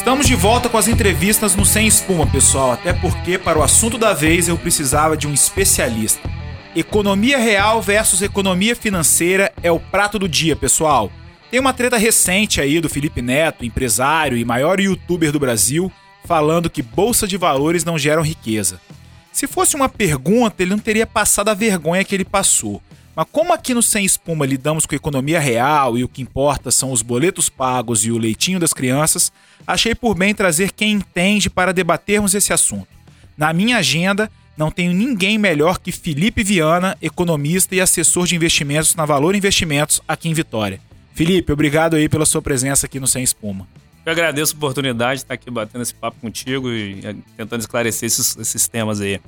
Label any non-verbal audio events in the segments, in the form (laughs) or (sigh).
Estamos de volta com as entrevistas no Sem Espuma, pessoal, até porque para o assunto da vez eu precisava de um especialista. Economia real versus economia financeira é o prato do dia, pessoal. Tem uma treta recente aí do Felipe Neto, empresário e maior youtuber do Brasil, falando que bolsa de valores não geram riqueza. Se fosse uma pergunta, ele não teria passado a vergonha que ele passou. Mas como aqui no Sem Espuma lidamos com economia real e o que importa são os boletos pagos e o leitinho das crianças, achei por bem trazer quem entende para debatermos esse assunto. Na minha agenda, não tenho ninguém melhor que Felipe Viana, economista e assessor de investimentos na Valor Investimentos aqui em Vitória. Felipe, obrigado aí pela sua presença aqui no Sem Espuma. Eu agradeço a oportunidade de estar aqui batendo esse papo contigo e eh, tentando esclarecer esses, esses temas aí.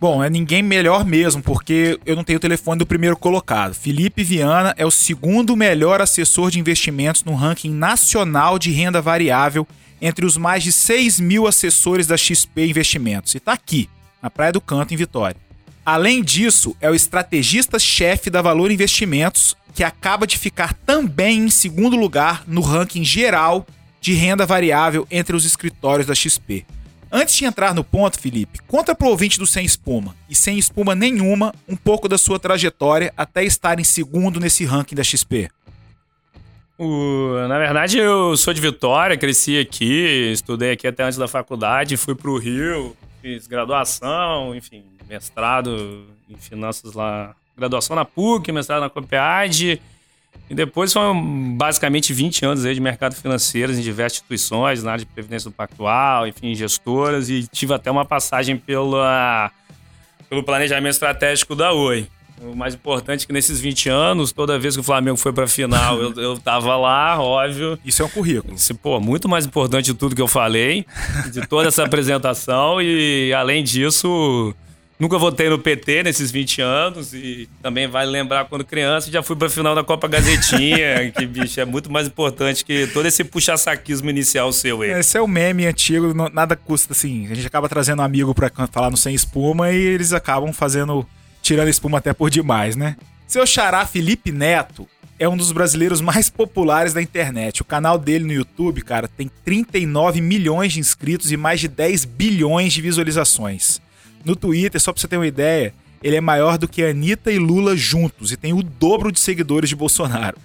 Bom, é ninguém melhor mesmo, porque eu não tenho o telefone do primeiro colocado. Felipe Viana é o segundo melhor assessor de investimentos no ranking nacional de renda variável entre os mais de 6 mil assessores da XP Investimentos. E está aqui, na Praia do Canto, em Vitória. Além disso, é o estrategista-chefe da Valor Investimentos, que acaba de ficar também em segundo lugar no ranking geral de renda variável entre os escritórios da XP. Antes de entrar no ponto, Felipe, conta pro ouvinte do Sem Espuma, e sem espuma nenhuma, um pouco da sua trajetória até estar em segundo nesse ranking da XP. Uh, na verdade, eu sou de Vitória, cresci aqui, estudei aqui até antes da faculdade, fui pro Rio, fiz graduação, enfim, mestrado em finanças lá, graduação na PUC, mestrado na COPEAD, e depois foram basicamente 20 anos aí de mercado financeiro em diversas instituições, na área de previdência do pactual, enfim, gestoras, e tive até uma passagem pela, pelo planejamento estratégico da Oi. O mais importante é que nesses 20 anos, toda vez que o Flamengo foi pra final, eu, eu tava lá, óbvio. Isso é um currículo. Isso, pô, muito mais importante de tudo que eu falei, de toda essa apresentação, e além disso Nunca votei no PT nesses 20 anos e também vale lembrar quando criança já fui pra final da Copa Gazetinha, (laughs) que, bicho, é muito mais importante que todo esse puxa-saquismo inicial seu aí. Esse é o meme antigo, nada custa assim. A gente acaba trazendo um amigo pra falar no Sem Espuma e eles acabam fazendo, tirando espuma até por demais, né? Seu xará Felipe Neto é um dos brasileiros mais populares da internet. O canal dele no YouTube, cara, tem 39 milhões de inscritos e mais de 10 bilhões de visualizações. No Twitter, só pra você ter uma ideia, ele é maior do que Anitta e Lula juntos e tem o dobro de seguidores de Bolsonaro.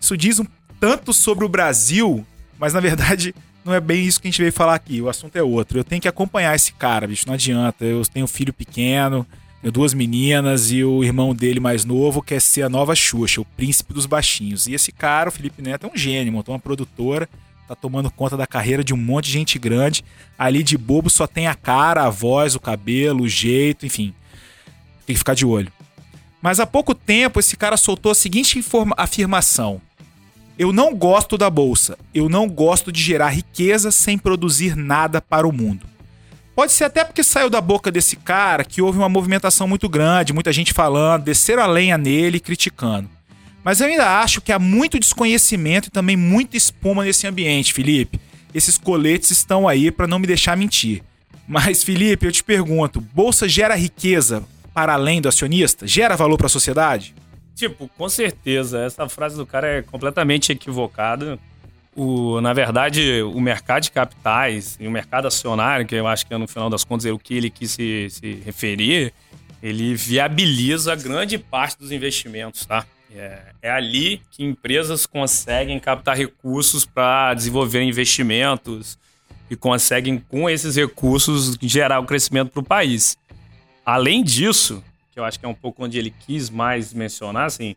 Isso diz um tanto sobre o Brasil, mas na verdade não é bem isso que a gente veio falar aqui. O assunto é outro. Eu tenho que acompanhar esse cara, bicho, não adianta. Eu tenho um filho pequeno, tenho duas meninas e o irmão dele mais novo quer ser a nova Xuxa, o príncipe dos baixinhos. E esse cara, o Felipe Neto, é um gênio, montou uma produtora tá tomando conta da carreira de um monte de gente grande. Ali de bobo só tem a cara, a voz, o cabelo, o jeito, enfim. Tem que ficar de olho. Mas há pouco tempo esse cara soltou a seguinte afirmação: Eu não gosto da bolsa. Eu não gosto de gerar riqueza sem produzir nada para o mundo. Pode ser até porque saiu da boca desse cara que houve uma movimentação muito grande, muita gente falando, desceram a lenha nele e criticando. Mas eu ainda acho que há muito desconhecimento e também muita espuma nesse ambiente, Felipe. Esses coletes estão aí para não me deixar mentir. Mas, Felipe, eu te pergunto: bolsa gera riqueza para além do acionista? Gera valor para a sociedade? Tipo, com certeza. Essa frase do cara é completamente equivocada. O, na verdade, o mercado de capitais e o mercado acionário, que eu acho que no final das contas é o que ele quis se, se referir, ele viabiliza grande parte dos investimentos, tá? É, é ali que empresas conseguem captar recursos para desenvolver investimentos e conseguem, com esses recursos, gerar o crescimento para o país. Além disso, que eu acho que é um pouco onde ele quis mais mencionar, assim,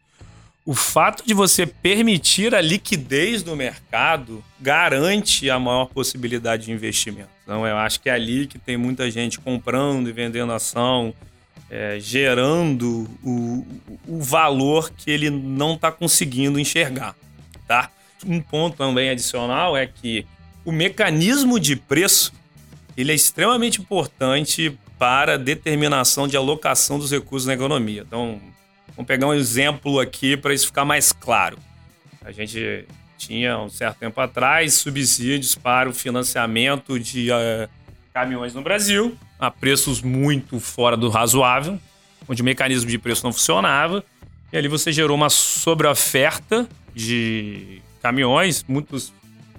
o fato de você permitir a liquidez do mercado garante a maior possibilidade de investimento. Então, eu acho que é ali que tem muita gente comprando e vendendo ação, é, gerando o, o valor que ele não está conseguindo enxergar, tá? Um ponto também adicional é que o mecanismo de preço ele é extremamente importante para determinação de alocação dos recursos na economia. Então, vamos pegar um exemplo aqui para isso ficar mais claro. A gente tinha, um certo tempo atrás, subsídios para o financiamento de uh, caminhões no Brasil a preços muito fora do razoável, onde o mecanismo de preço não funcionava. E ali você gerou uma sobreoferta de caminhões, muitos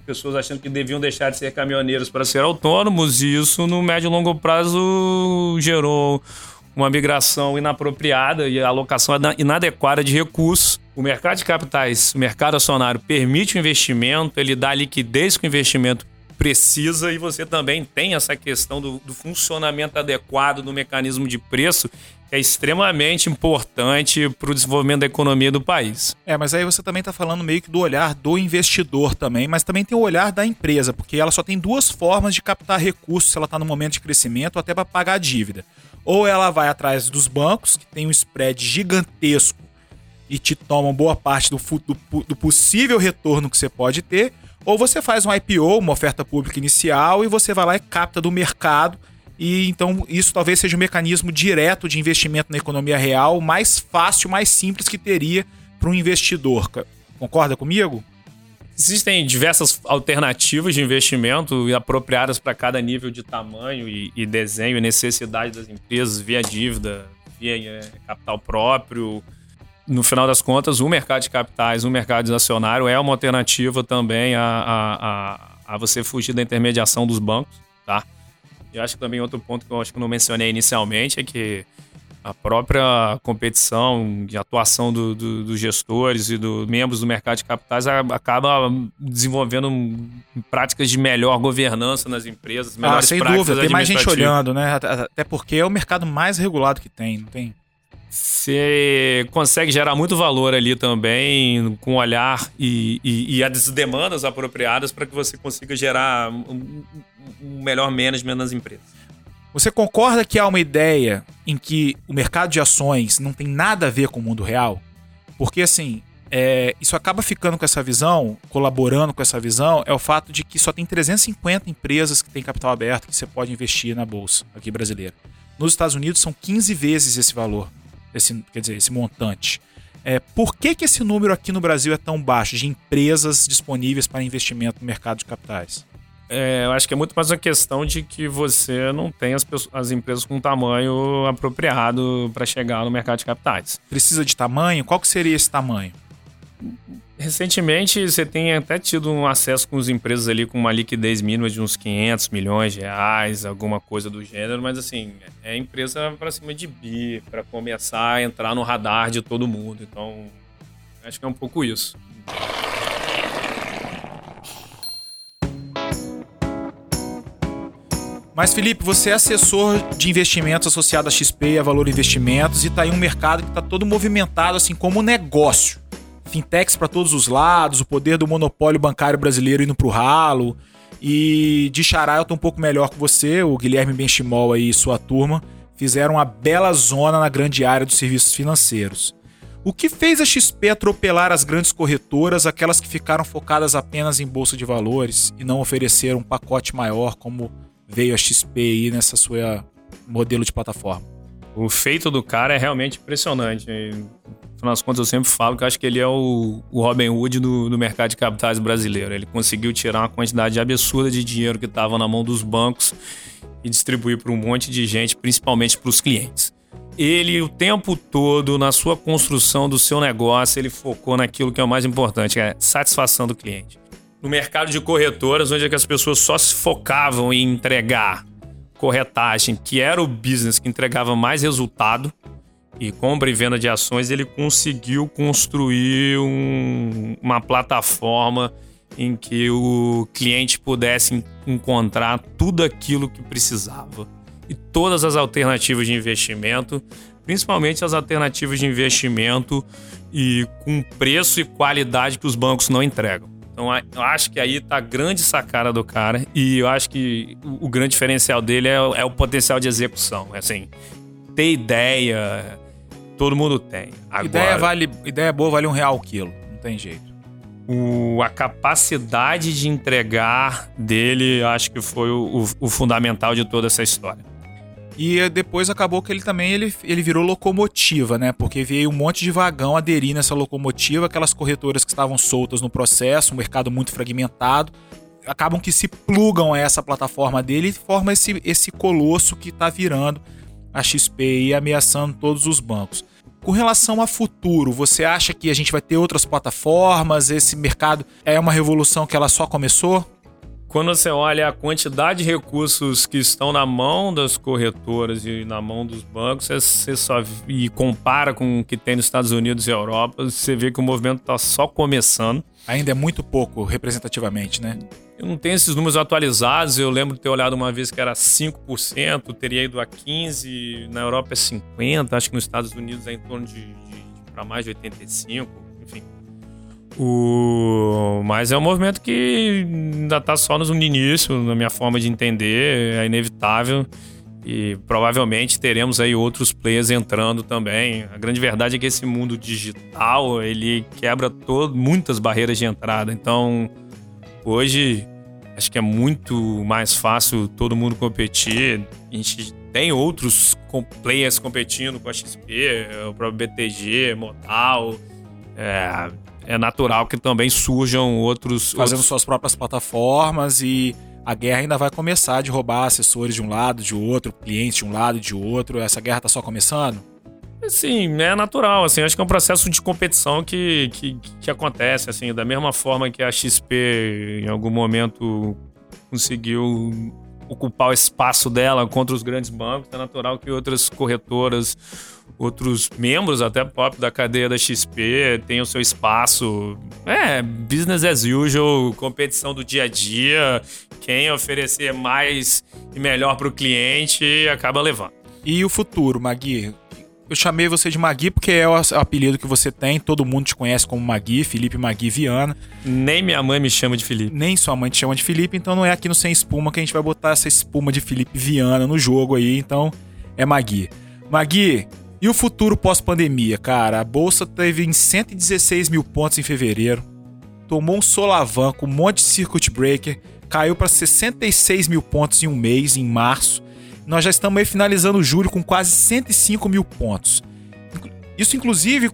pessoas achando que deviam deixar de ser caminhoneiros para ser autônomos, e isso no médio e longo prazo gerou uma migração inapropriada e alocação inadequada de recursos. O mercado de capitais, o mercado acionário, permite o investimento, ele dá liquidez que o investimento precisa e você também tem essa questão do, do funcionamento adequado do mecanismo de preço que é extremamente importante para o desenvolvimento da economia do país. É, mas aí você também está falando meio que do olhar do investidor também, mas também tem o olhar da empresa, porque ela só tem duas formas de captar recursos se ela está no momento de crescimento, até para pagar a dívida. Ou ela vai atrás dos bancos, que tem um spread gigantesco e te tomam boa parte do, do, do possível retorno que você pode ter, ou você faz um IPO, uma oferta pública inicial, e você vai lá e capta do mercado. E então isso talvez seja um mecanismo direto de investimento na economia real, mais fácil, mais simples que teria para um investidor. Concorda comigo? Existem diversas alternativas de investimento apropriadas para cada nível de tamanho e, e, desenho e necessidade das empresas, via dívida, via é, capital próprio, no final das contas, o mercado de capitais, o mercado acionário é uma alternativa também a, a, a, a, você fugir da intermediação dos bancos, tá? E acho que também outro ponto que eu acho que não mencionei inicialmente é que a própria competição de atuação do, do, dos gestores e dos membros do mercado de capitais acaba desenvolvendo práticas de melhor governança nas empresas, melhores ah, sem dúvida, tem mais gente olhando, né? Até porque é o mercado mais regulado que tem, não tem? Você consegue gerar muito valor ali também, com olhar e, e, e as demandas apropriadas para que você consiga gerar um, um melhor management nas empresas. Você concorda que há uma ideia em que o mercado de ações não tem nada a ver com o mundo real? Porque assim, é, isso acaba ficando com essa visão, colaborando com essa visão, é o fato de que só tem 350 empresas que têm capital aberto que você pode investir na bolsa aqui brasileira. Nos Estados Unidos são 15 vezes esse valor esse, quer dizer, esse montante. É, por que, que esse número aqui no Brasil é tão baixo de empresas disponíveis para investimento no mercado de capitais? É, eu acho que é muito mais uma questão de que você não tem as, as empresas com tamanho apropriado para chegar no mercado de capitais. Precisa de tamanho? Qual que seria esse tamanho? Recentemente, você tem até tido um acesso com as empresas ali com uma liquidez mínima de uns 500 milhões de reais, alguma coisa do gênero, mas assim, é empresa para cima de bi, para começar a entrar no radar de todo mundo. Então, acho que é um pouco isso. Mas, Felipe, você é assessor de investimentos associado à XP e a Valor Investimentos e está em um mercado que está todo movimentado, assim como negócio fintechs para todos os lados, o poder do monopólio bancário brasileiro indo pro ralo. E de Xará eu tô um pouco melhor que você, o Guilherme Benchimol aí e sua turma fizeram uma bela zona na grande área dos serviços financeiros. O que fez a XP atropelar as grandes corretoras, aquelas que ficaram focadas apenas em bolsa de valores e não ofereceram um pacote maior como veio a XP aí nessa sua modelo de plataforma? O feito do cara é realmente impressionante final das contas, eu sempre falo que acho que ele é o, o Robin Hood do, do mercado de capitais brasileiro. Ele conseguiu tirar uma quantidade absurda de dinheiro que estava na mão dos bancos e distribuir para um monte de gente, principalmente para os clientes. Ele, o tempo todo, na sua construção do seu negócio, ele focou naquilo que é o mais importante, que é satisfação do cliente. No mercado de corretoras, onde é que as pessoas só se focavam em entregar corretagem, que era o business que entregava mais resultado, e compra e venda de ações, ele conseguiu construir um, uma plataforma em que o cliente pudesse encontrar tudo aquilo que precisava. E todas as alternativas de investimento, principalmente as alternativas de investimento e com preço e qualidade que os bancos não entregam. Então, eu acho que aí tá a grande sacada do cara e eu acho que o, grande diferencial dele é, é o potencial de execução. É assim, ter ideia, todo mundo tem. Agora, ideia, vale, ideia boa vale um real o quilo, não tem jeito. O, a capacidade de entregar dele, acho que foi o, o, o, fundamental de toda essa história. E depois acabou que ele também ele, ele virou locomotiva, né? Porque veio um monte de vagão aderir nessa locomotiva, aquelas corretoras que estavam soltas no processo, um mercado muito fragmentado, acabam que se plugam a essa plataforma dele e forma esse, esse colosso que está virando a XP e ameaçando todos os bancos. Com relação a futuro, você acha que a gente vai ter outras plataformas? Esse mercado é uma revolução que ela só começou? Quando você olha a quantidade de recursos que estão na mão das corretoras e na mão dos bancos, você só e compara com o que tem nos Estados Unidos e Europa, você vê que o movimento está só começando. Ainda é muito pouco representativamente, né? Eu não tenho esses números atualizados, eu lembro de ter olhado uma vez que era 5%, teria ido a 15%, na Europa é 50%, acho que nos Estados Unidos é em torno de, de, de para mais de 85%, enfim. O... Mas é um movimento que ainda está só no início, na minha forma de entender, é inevitável. E provavelmente teremos aí outros players entrando também. A grande verdade é que esse mundo digital, ele quebra todo, muitas barreiras de entrada. Então, hoje, acho que é muito mais fácil todo mundo competir. A gente tem outros players competindo com a XP, o próprio BTG, Modal. É, é natural que também surjam outros. Fazendo outros... suas próprias plataformas e a guerra ainda vai começar de roubar assessores de um lado, de outro, clientes de um lado, de outro. Essa guerra tá só começando? Sim, é natural, assim, acho que é um processo de competição que, que, que acontece, assim, da mesma forma que a XP em algum momento conseguiu ocupar o espaço dela contra os grandes bancos, é natural que outras corretoras, outros membros até próprio da cadeia da XP tenham seu espaço. É, business as usual, competição do dia a dia, quem oferecer mais e melhor para o cliente acaba levando. E o futuro, Magui? Eu chamei você de Magui porque é o apelido que você tem, todo mundo te conhece como Magui, Felipe Magui Viana. Nem minha mãe me chama de Felipe. Nem sua mãe te chama de Felipe, então não é aqui no Sem Espuma que a gente vai botar essa espuma de Felipe Viana no jogo aí, então é Magui. Magui, e o futuro pós-pandemia, cara? A bolsa teve em 116 mil pontos em fevereiro, tomou um solavanco, um monte de circuit breaker, caiu para 66 mil pontos em um mês, em março nós já estamos aí finalizando julho com quase 105 mil pontos. Isso, inclusive,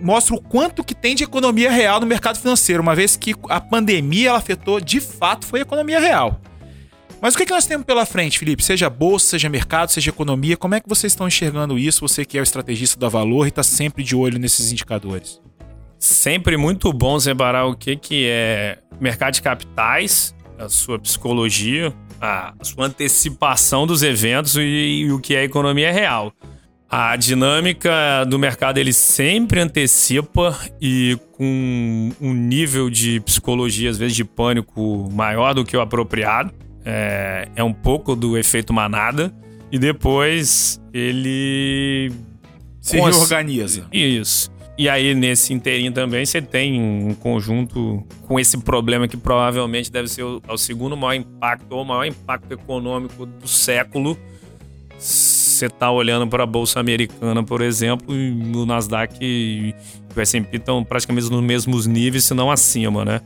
mostra o quanto que tem de economia real no mercado financeiro, uma vez que a pandemia ela afetou, de fato, foi a economia real. Mas o que, que nós temos pela frente, Felipe? Seja bolsa, seja mercado, seja economia, como é que vocês estão enxergando isso? Você que é o estrategista da Valor e está sempre de olho nesses indicadores. Sempre muito bom separar o que, que é mercado de capitais, a sua psicologia, a sua antecipação dos eventos e, e o que é economia real. A dinâmica do mercado ele sempre antecipa e com um nível de psicologia, às vezes de pânico, maior do que o apropriado. É, é um pouco do efeito manada. E depois ele se reorganiza. Isso. E aí, nesse inteirinho também, você tem um conjunto com esse problema que provavelmente deve ser o, o segundo maior impacto, ou o maior impacto econômico do século. Você está olhando para a Bolsa Americana, por exemplo, e o Nasdaq e o S&P estão praticamente nos mesmos níveis, se não acima, né?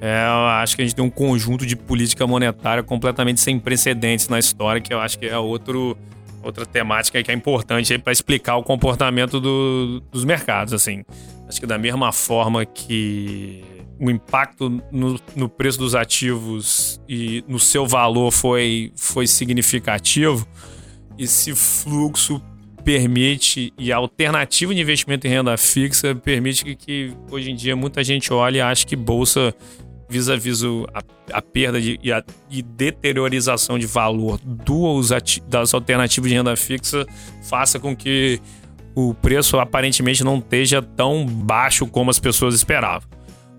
É, eu acho que a gente tem um conjunto de política monetária completamente sem precedentes na história, que eu acho que é outro outra temática que é importante para explicar o comportamento do, dos mercados. Assim, acho que da mesma forma que o impacto no, no, preço dos ativos e no seu valor foi, foi significativo, esse fluxo permite e a alternativa de investimento em renda fixa permite que, que hoje em dia muita gente olhe e ache que bolsa vis-a-vis a, a, perda de, e a e deteriorização de valor dos das alternativas de renda fixa faça com que o preço aparentemente não esteja tão baixo como as pessoas esperavam.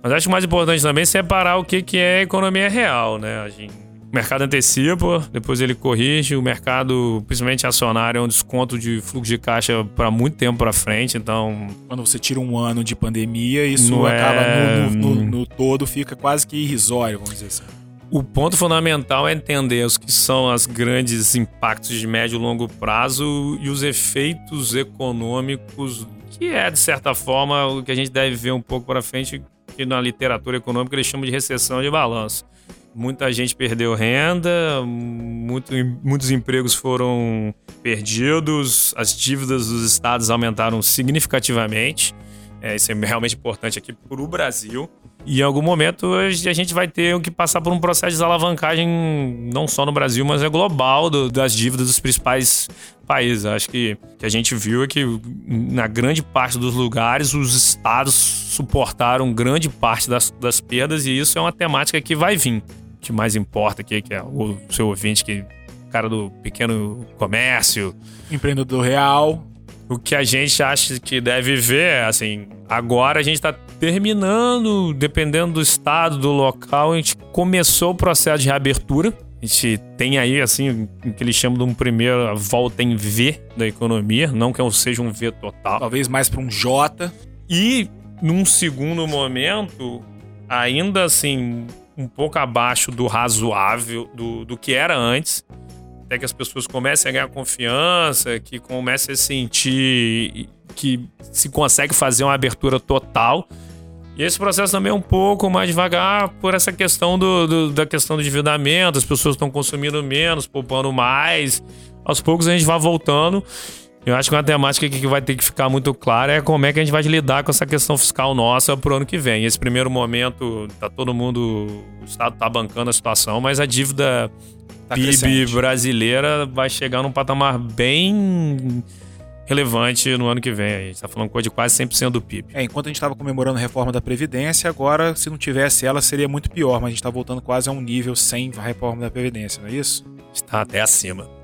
Mas acho mais importante também separar o que, que é economia real, né? A gente o mercado antecipa, depois ele corrige. O mercado, principalmente acionário, é um desconto de fluxo de caixa para muito tempo para frente. Então, quando você tira um ano de pandemia, isso acaba é... no, no, no, no todo fica quase que irrisório, vamos dizer assim. O ponto fundamental é entender os que são os grandes impactos de médio e longo prazo e os efeitos econômicos, que é, de certa forma, o que a gente deve ver um pouco para frente, que na literatura econômica eles chamam de recessão de balanço. Muita gente perdeu renda, muito, muitos empregos foram perdidos, as dívidas dos estados aumentaram significativamente. É, isso é realmente importante aqui para o Brasil. E em algum momento a gente vai ter que passar por um processo de desalavancagem, não só no Brasil, mas é global, do, das dívidas dos principais países. Acho que que a gente viu é que, na grande parte dos lugares, os estados suportaram grande parte das, das perdas, e isso é uma temática que vai vir. O que mais importa aqui, que é o seu ouvinte, que cara do pequeno comércio. Empreendedor real. O que a gente acha que deve ver, assim, agora a gente está terminando, dependendo do estado, do local, a gente começou o processo de reabertura. A gente tem aí, assim, o que eles chamam de um primeiro volta em V da economia, não que seja um V total. Talvez mais para um J. E, num segundo momento, ainda assim, um pouco abaixo do razoável, do, do que era antes, até que as pessoas comecem a ganhar confiança, que comecem a sentir que se consegue fazer uma abertura total. E esse processo também é um pouco mais devagar por essa questão do, do da questão do endividamento, as pessoas estão consumindo menos, poupando mais. Aos poucos a gente vai voltando. Eu acho que uma temática que vai ter que ficar muito clara é como é que a gente vai lidar com essa questão fiscal nossa pro ano que vem. Esse primeiro momento, tá todo mundo, o Estado tá bancando a situação, mas a dívida tá PIB crescente. brasileira vai chegar num patamar bem relevante no ano que vem. A gente está falando coisa de quase 100% do PIB. É, enquanto a gente estava comemorando a reforma da Previdência, agora, se não tivesse ela, seria muito pior, mas a gente está voltando quase a um nível sem a reforma da Previdência, não é isso? Está até acima.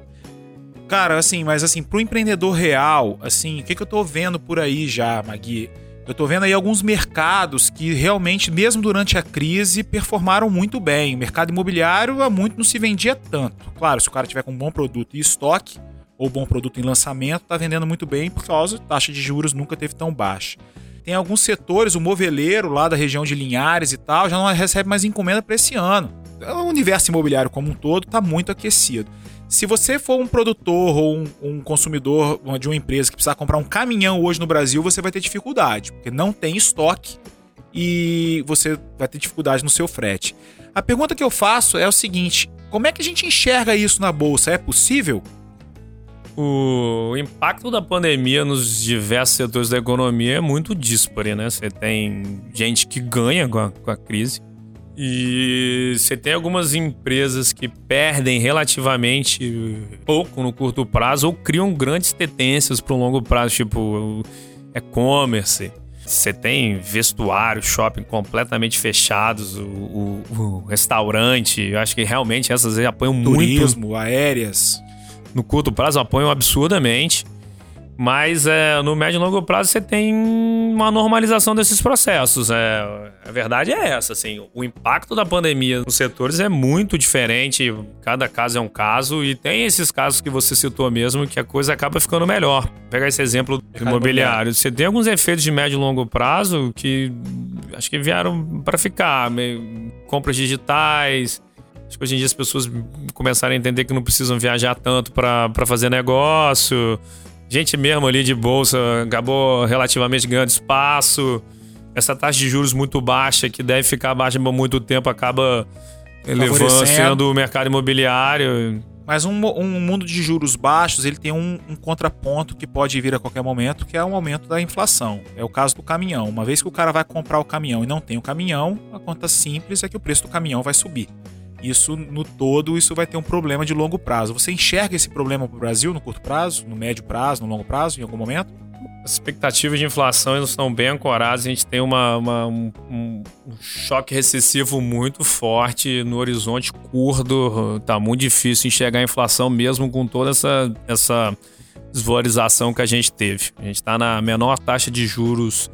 Cara, assim, mas assim, pro empreendedor real, assim, o que, que eu tô vendo por aí já, Magui? Eu tô vendo aí alguns mercados que realmente, mesmo durante a crise, performaram muito bem. O mercado imobiliário há muito não se vendia tanto. Claro, se o cara tiver com um bom produto e estoque, ou bom produto em lançamento, tá vendendo muito bem por causa da taxa de juros nunca teve tão baixa. Tem alguns setores, o moveleiro lá da região de Linhares e tal, já não recebe mais encomenda para esse ano. O universo imobiliário como um todo está muito aquecido. Se você for um produtor ou um, um, consumidor de uma empresa que precisar comprar um caminhão hoje no Brasil, você vai ter dificuldade, porque não tem estoque e você vai ter dificuldade no seu frete. A pergunta que eu faço é o seguinte: como é que a gente enxerga isso na bolsa? É possível? O impacto da pandemia nos diversos setores da economia é muito dispare, né? Você tem gente que ganha com a, com a crise e você tem algumas empresas que perdem relativamente pouco no curto prazo ou criam grandes tendências para o longo prazo, tipo e-commerce. Você tem vestuário, shopping completamente fechados, o, o, o restaurante. Eu acho que realmente essas apoiam Turismo, muito. Turismo, aéreas. No curto prazo apoiam absurdamente. Mas é, no médio e longo prazo você tem uma normalização desses processos. É, a verdade é essa, assim, o impacto da pandemia nos setores é muito diferente, cada caso é um caso, e tem esses casos que você citou mesmo que a coisa acaba ficando melhor. Vou pegar esse exemplo do imobiliário. Você tem alguns efeitos de médio e longo prazo que acho que vieram para ficar. Compras digitais, Acho que hoje em dia as pessoas começaram a entender que não precisam viajar tanto para fazer negócio gente mesmo ali de bolsa acabou relativamente ganhando espaço. Essa taxa de juros muito baixa, que deve ficar baixa por muito tempo, acaba levando o mercado imobiliário. Mas um, um, mundo de juros baixos, ele tem um, um, contraponto que pode vir a qualquer momento, que é o aumento da inflação. É o caso do caminhão. Uma vez que o cara vai comprar o caminhão e não tem o caminhão, a conta simples é que o preço do caminhão vai subir isso no todo isso vai ter um problema de longo prazo. Você enxerga esse problema para o Brasil no curto prazo, no médio prazo, no longo prazo, em algum momento? As expectativas de inflação estão bem ancoradas. A gente tem uma, uma um, um, choque recessivo muito forte no horizonte curto. Tá muito difícil enxergar a inflação mesmo com toda essa, essa desvalorização que a gente teve. A gente está na menor taxa de juros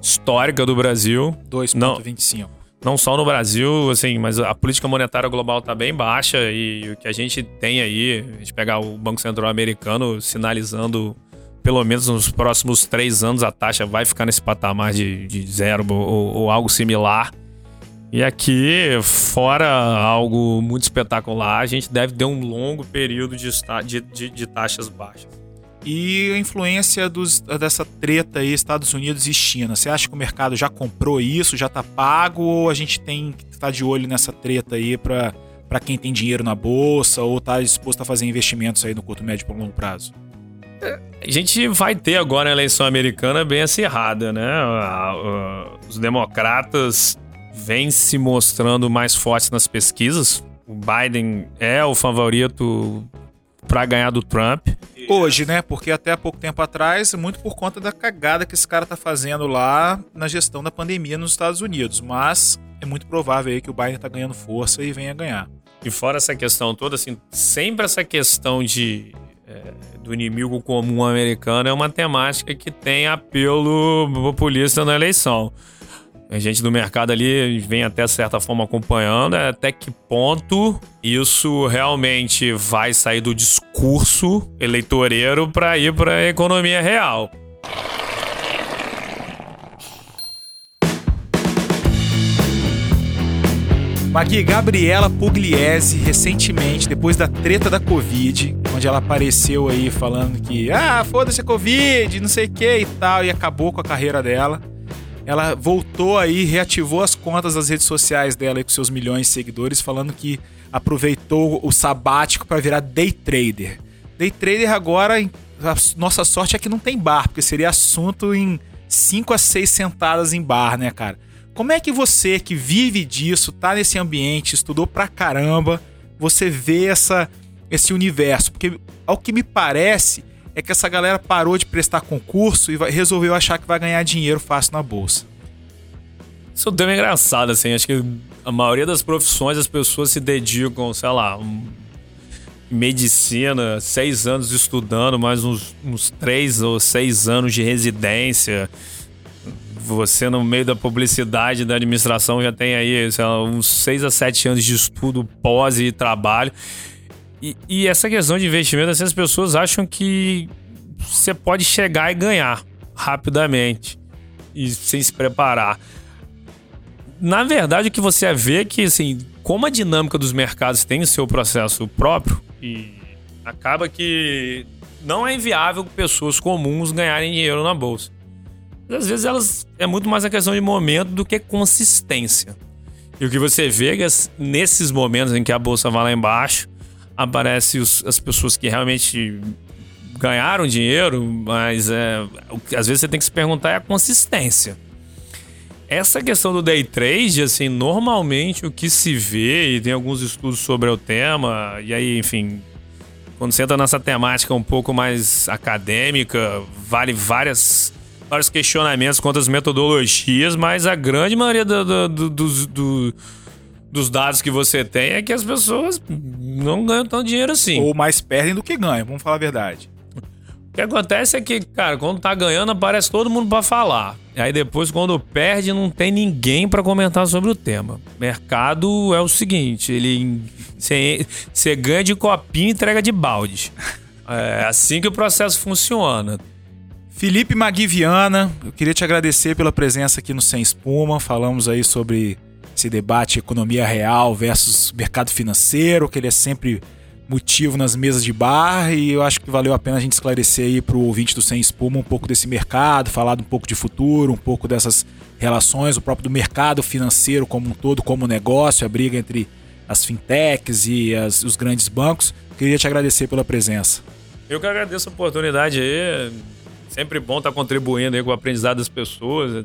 histórica do Brasil. 2,25 não só no Brasil, assim, mas a política monetária global está bem baixa e o que a gente tem aí, a gente pegar o Banco Central americano sinalizando pelo menos nos próximos três anos a taxa vai ficar nesse patamar de, de zero ou, ou algo similar. E aqui, fora algo muito espetacular, a gente deve ter um longo período de, de, de, de taxas baixas. E a influência dos, dessa treta aí, Estados Unidos e China. Você acha que o mercado já comprou isso, já tá pago, ou a gente tem que estar tá de olho nessa treta aí para para quem tem dinheiro na bolsa ou tá disposto a fazer investimentos aí no curto, médio e longo prazo? A gente vai ter agora a eleição americana bem acirrada, né? Os democratas vem se mostrando mais forte nas pesquisas. O Biden é o favorito para ganhar do Trump. Hoje, né? Porque até há pouco tempo atrás, muito por conta da cagada que esse cara tá fazendo lá na gestão da pandemia nos Estados Unidos. Mas é muito provável aí que o Biden tá ganhando força e venha ganhar. E fora essa questão toda, assim, sempre essa questão de é, do inimigo comum americano é uma temática que tem apelo populista na eleição. A gente do mercado ali vem até certa forma acompanhando é até que ponto isso realmente vai sair do discurso eleitoreiro para ir para a economia real. Magui, Gabriela Pugliese, recentemente, depois da treta da Covid, onde ela apareceu aí falando que, ah, foda-se a Covid, não sei o que e tal, e acabou com a carreira dela. Ela voltou aí, reativou as contas das redes sociais dela com seus milhões de seguidores, falando que aproveitou o sabático para virar day trader. Day trader agora, a nossa sorte é que não tem bar, porque seria assunto em 5 a 6 sentadas em bar, né, cara? Como é que você que vive disso, tá nesse ambiente, estudou pra caramba, você vê essa, esse universo? Porque ao que me parece é que essa galera parou de prestar concurso e resolveu achar que vai ganhar dinheiro fácil na bolsa. Isso é um engraçado, assim. Acho que a maioria das profissões as pessoas se dedicam, sei lá, um, medicina, seis anos estudando, mais uns, uns três ou seis anos de residência você no meio da publicidade, da administração, já tem aí lá, uns 6 a 7 anos de estudo pós e trabalho. E, essa questão de investimento, assim, as pessoas acham que você pode chegar e ganhar rapidamente e sem se preparar. Na verdade, o que você vê é que, assim, como a dinâmica dos mercados tem o seu processo próprio, e acaba que não é inviável pessoas comuns ganharem dinheiro na bolsa. Às vezes elas é muito mais a questão de momento do que consistência. E o que você vê é que nesses momentos em que a bolsa vai lá embaixo, aparecem as pessoas que realmente ganharam dinheiro, mas é, às vezes você tem que se perguntar é a consistência. Essa questão do day trade, assim, normalmente o que se vê, e tem alguns estudos sobre o tema, e aí, enfim, quando você entra nessa temática um pouco mais acadêmica, vale várias vários questionamentos quanto às metodologias, mas a grande maioria do, do, do, dos, dos dados que você tem é que as pessoas não ganham tanto dinheiro assim. Ou mais perdem do que ganham, vamos falar a verdade. O que acontece é que, cara, quando tá ganhando, aparece todo mundo para falar. E aí depois, quando perde, não tem ninguém para comentar sobre o tema. Mercado é o seguinte: ele. Você ganha de copinho e entrega de balde. É assim que o processo funciona. Felipe Maguiviana, eu queria te agradecer pela presença aqui no Sem Espuma. Falamos aí sobre esse debate economia real versus mercado financeiro, que ele é sempre motivo nas mesas de bar e eu acho que valeu a pena a gente esclarecer aí para o ouvinte do Sem Espuma um pouco desse mercado, falar um pouco de futuro, um pouco dessas relações, o próprio do mercado financeiro como um todo, como negócio, a briga entre as fintechs e as, os grandes bancos. Queria te agradecer pela presença. Eu que agradeço a oportunidade aí Sempre bom estar contribuindo aí com o aprendizado das pessoas.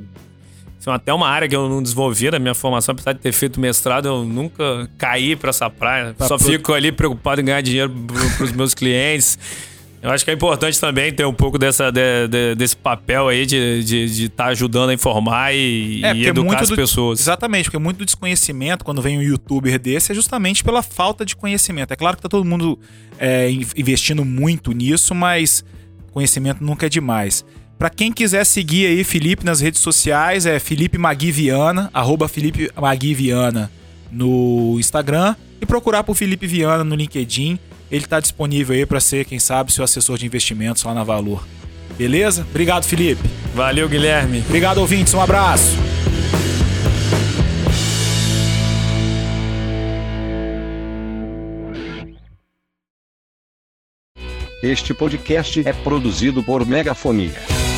É até uma área que eu não desenvolvi na minha formação, apesar de ter feito mestrado, eu nunca caí para essa praia. Pra Só pro... fico ali preocupado em ganhar dinheiro para os meus clientes. Eu acho que é importante também ter um pouco dessa, de, de, desse papel aí de estar de, de tá ajudando a informar e, é, e educar as do, pessoas. Exatamente, porque muito do desconhecimento, quando vem um youtuber desse, é justamente pela falta de conhecimento. É claro que tá todo mundo é, investindo muito nisso, mas Conhecimento nunca é demais. Para quem quiser seguir aí Felipe nas redes sociais, é Felipe Maguiviana, arroba Felipe Maguiviana no Instagram e procurar por Felipe Viana no LinkedIn. Ele está disponível aí para ser, quem sabe, seu assessor de investimentos lá na Valor. Beleza? Obrigado, Felipe. Valeu, Guilherme. Obrigado, ouvintes. Um abraço. Este podcast é produzido por Megafonia.